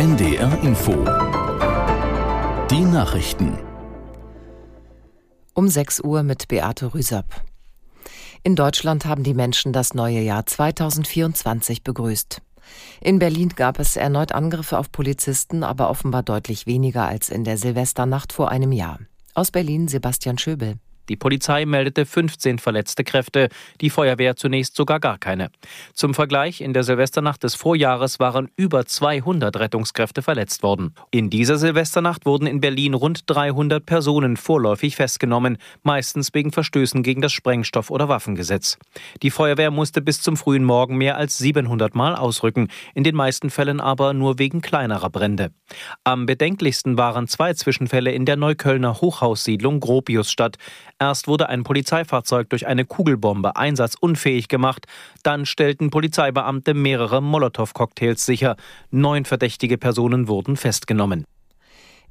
NDR Info. Die Nachrichten. Um 6 Uhr mit Beate Rüsapp. In Deutschland haben die Menschen das neue Jahr 2024 begrüßt. In Berlin gab es erneut Angriffe auf Polizisten, aber offenbar deutlich weniger als in der Silvesternacht vor einem Jahr. Aus Berlin Sebastian Schöbel. Die Polizei meldete 15 verletzte Kräfte, die Feuerwehr zunächst sogar gar keine. Zum Vergleich, in der Silvesternacht des Vorjahres waren über 200 Rettungskräfte verletzt worden. In dieser Silvesternacht wurden in Berlin rund 300 Personen vorläufig festgenommen, meistens wegen Verstößen gegen das Sprengstoff- oder Waffengesetz. Die Feuerwehr musste bis zum frühen Morgen mehr als 700 Mal ausrücken, in den meisten Fällen aber nur wegen kleinerer Brände. Am bedenklichsten waren zwei Zwischenfälle in der Neuköllner Hochhaussiedlung Gropiusstadt. Erst wurde ein Polizeifahrzeug durch eine Kugelbombe einsatzunfähig gemacht, dann stellten Polizeibeamte mehrere Molotow-Cocktails sicher. Neun verdächtige Personen wurden festgenommen.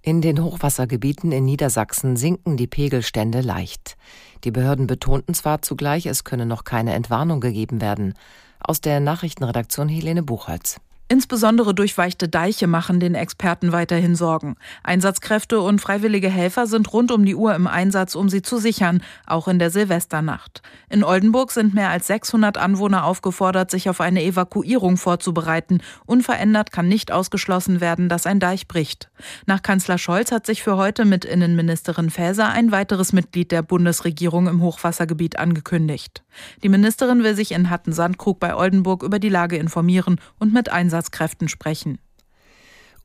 In den Hochwassergebieten in Niedersachsen sinken die Pegelstände leicht. Die Behörden betonten zwar zugleich, es könne noch keine Entwarnung gegeben werden. Aus der Nachrichtenredaktion Helene Buchholz. Insbesondere durchweichte Deiche machen den Experten weiterhin Sorgen. Einsatzkräfte und freiwillige Helfer sind rund um die Uhr im Einsatz, um sie zu sichern, auch in der Silvesternacht. In Oldenburg sind mehr als 600 Anwohner aufgefordert, sich auf eine Evakuierung vorzubereiten. Unverändert kann nicht ausgeschlossen werden, dass ein Deich bricht. Nach Kanzler Scholz hat sich für heute mit Innenministerin Faeser ein weiteres Mitglied der Bundesregierung im Hochwassergebiet angekündigt. Die Ministerin will sich in Hatten-Sandkrug bei Oldenburg über die Lage informieren und mit Einsatz Einsatzkräften sprechen.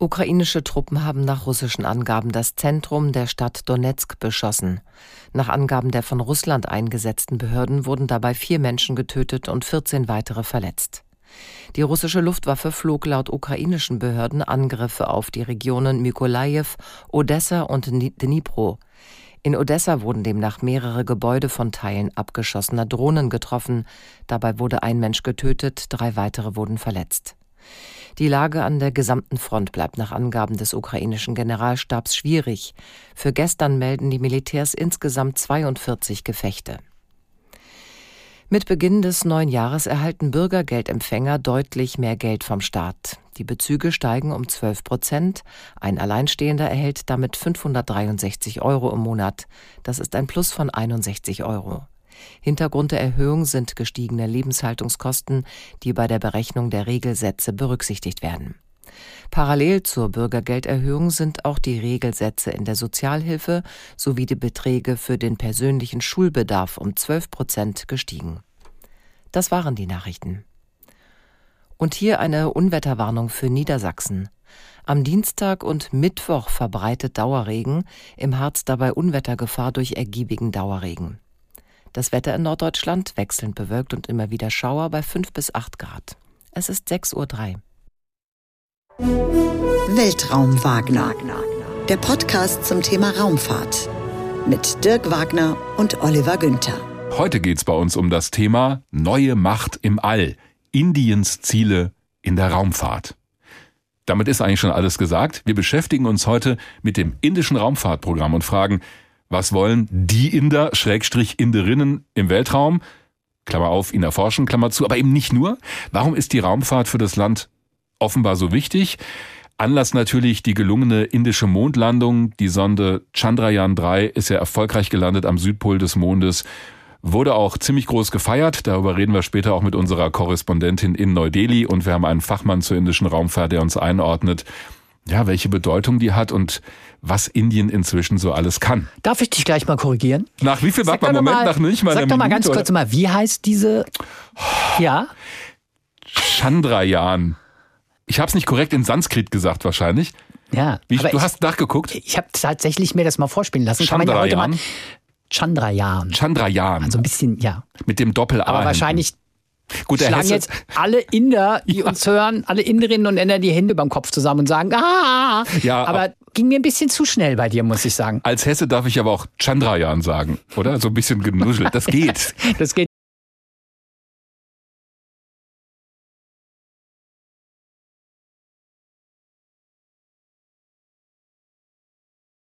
Ukrainische Truppen haben nach russischen Angaben das Zentrum der Stadt Donetsk beschossen. Nach Angaben der von Russland eingesetzten Behörden wurden dabei vier Menschen getötet und 14 weitere verletzt. Die russische Luftwaffe flog laut ukrainischen Behörden Angriffe auf die Regionen Mykolajew, Odessa und Dnipro. In Odessa wurden demnach mehrere Gebäude von Teilen abgeschossener Drohnen getroffen. Dabei wurde ein Mensch getötet, drei weitere wurden verletzt. Die Lage an der gesamten Front bleibt nach Angaben des ukrainischen Generalstabs schwierig. Für gestern melden die Militärs insgesamt 42 Gefechte. Mit Beginn des neuen Jahres erhalten Bürgergeldempfänger deutlich mehr Geld vom Staat. Die Bezüge steigen um 12 Prozent. Ein Alleinstehender erhält damit 563 Euro im Monat. Das ist ein Plus von 61 Euro. Hintergrund der Erhöhung sind gestiegene Lebenshaltungskosten, die bei der Berechnung der Regelsätze berücksichtigt werden. Parallel zur Bürgergelderhöhung sind auch die Regelsätze in der Sozialhilfe sowie die Beträge für den persönlichen Schulbedarf um 12 Prozent gestiegen. Das waren die Nachrichten. Und hier eine Unwetterwarnung für Niedersachsen. Am Dienstag und Mittwoch verbreitet Dauerregen, im Harz dabei Unwettergefahr durch ergiebigen Dauerregen. Das Wetter in Norddeutschland wechselnd bewölkt und immer wieder Schauer bei 5 bis 8 Grad. Es ist 6.03 Uhr. Weltraum Wagner. Der Podcast zum Thema Raumfahrt. Mit Dirk Wagner und Oliver Günther. Heute geht es bei uns um das Thema Neue Macht im All. Indiens Ziele in der Raumfahrt. Damit ist eigentlich schon alles gesagt. Wir beschäftigen uns heute mit dem indischen Raumfahrtprogramm und fragen, was wollen die Inder, Schrägstrich Inderinnen im Weltraum? Klammer auf, ihn erforschen, Klammer zu, aber eben nicht nur. Warum ist die Raumfahrt für das Land offenbar so wichtig? Anlass natürlich die gelungene indische Mondlandung. Die Sonde Chandrayaan 3 ist ja erfolgreich gelandet am Südpol des Mondes. Wurde auch ziemlich groß gefeiert. Darüber reden wir später auch mit unserer Korrespondentin in Neu-Delhi. Und wir haben einen Fachmann zur indischen Raumfahrt, der uns einordnet, ja, welche Bedeutung die hat und was Indien inzwischen so alles kann. Darf ich dich gleich mal korrigieren? Nach wie viel? Warte mal, Moment, mal, nach nicht mal Sag doch mal ganz kurz mal, wie heißt diese? Ja? Chandrayaan. Ich habe es nicht korrekt in Sanskrit gesagt wahrscheinlich. Ja. Wie, du ich, hast nachgeguckt? Ich habe tatsächlich mir das mal vorspielen lassen. Chandrayaan. Chandrayaan. Chandrayaan. Also ein bisschen, ja. Mit dem Doppel-A. Aber wahrscheinlich Gut, schlagen jetzt alle Inder, die ja. uns hören, alle Inderinnen und Inder die Hände beim Kopf zusammen und sagen, ah, ja, aber ging mir ein bisschen zu schnell bei dir, muss ich sagen. Als Hesse darf ich aber auch Chandrayaan sagen, oder? So ein bisschen genuschelt. Das geht. das geht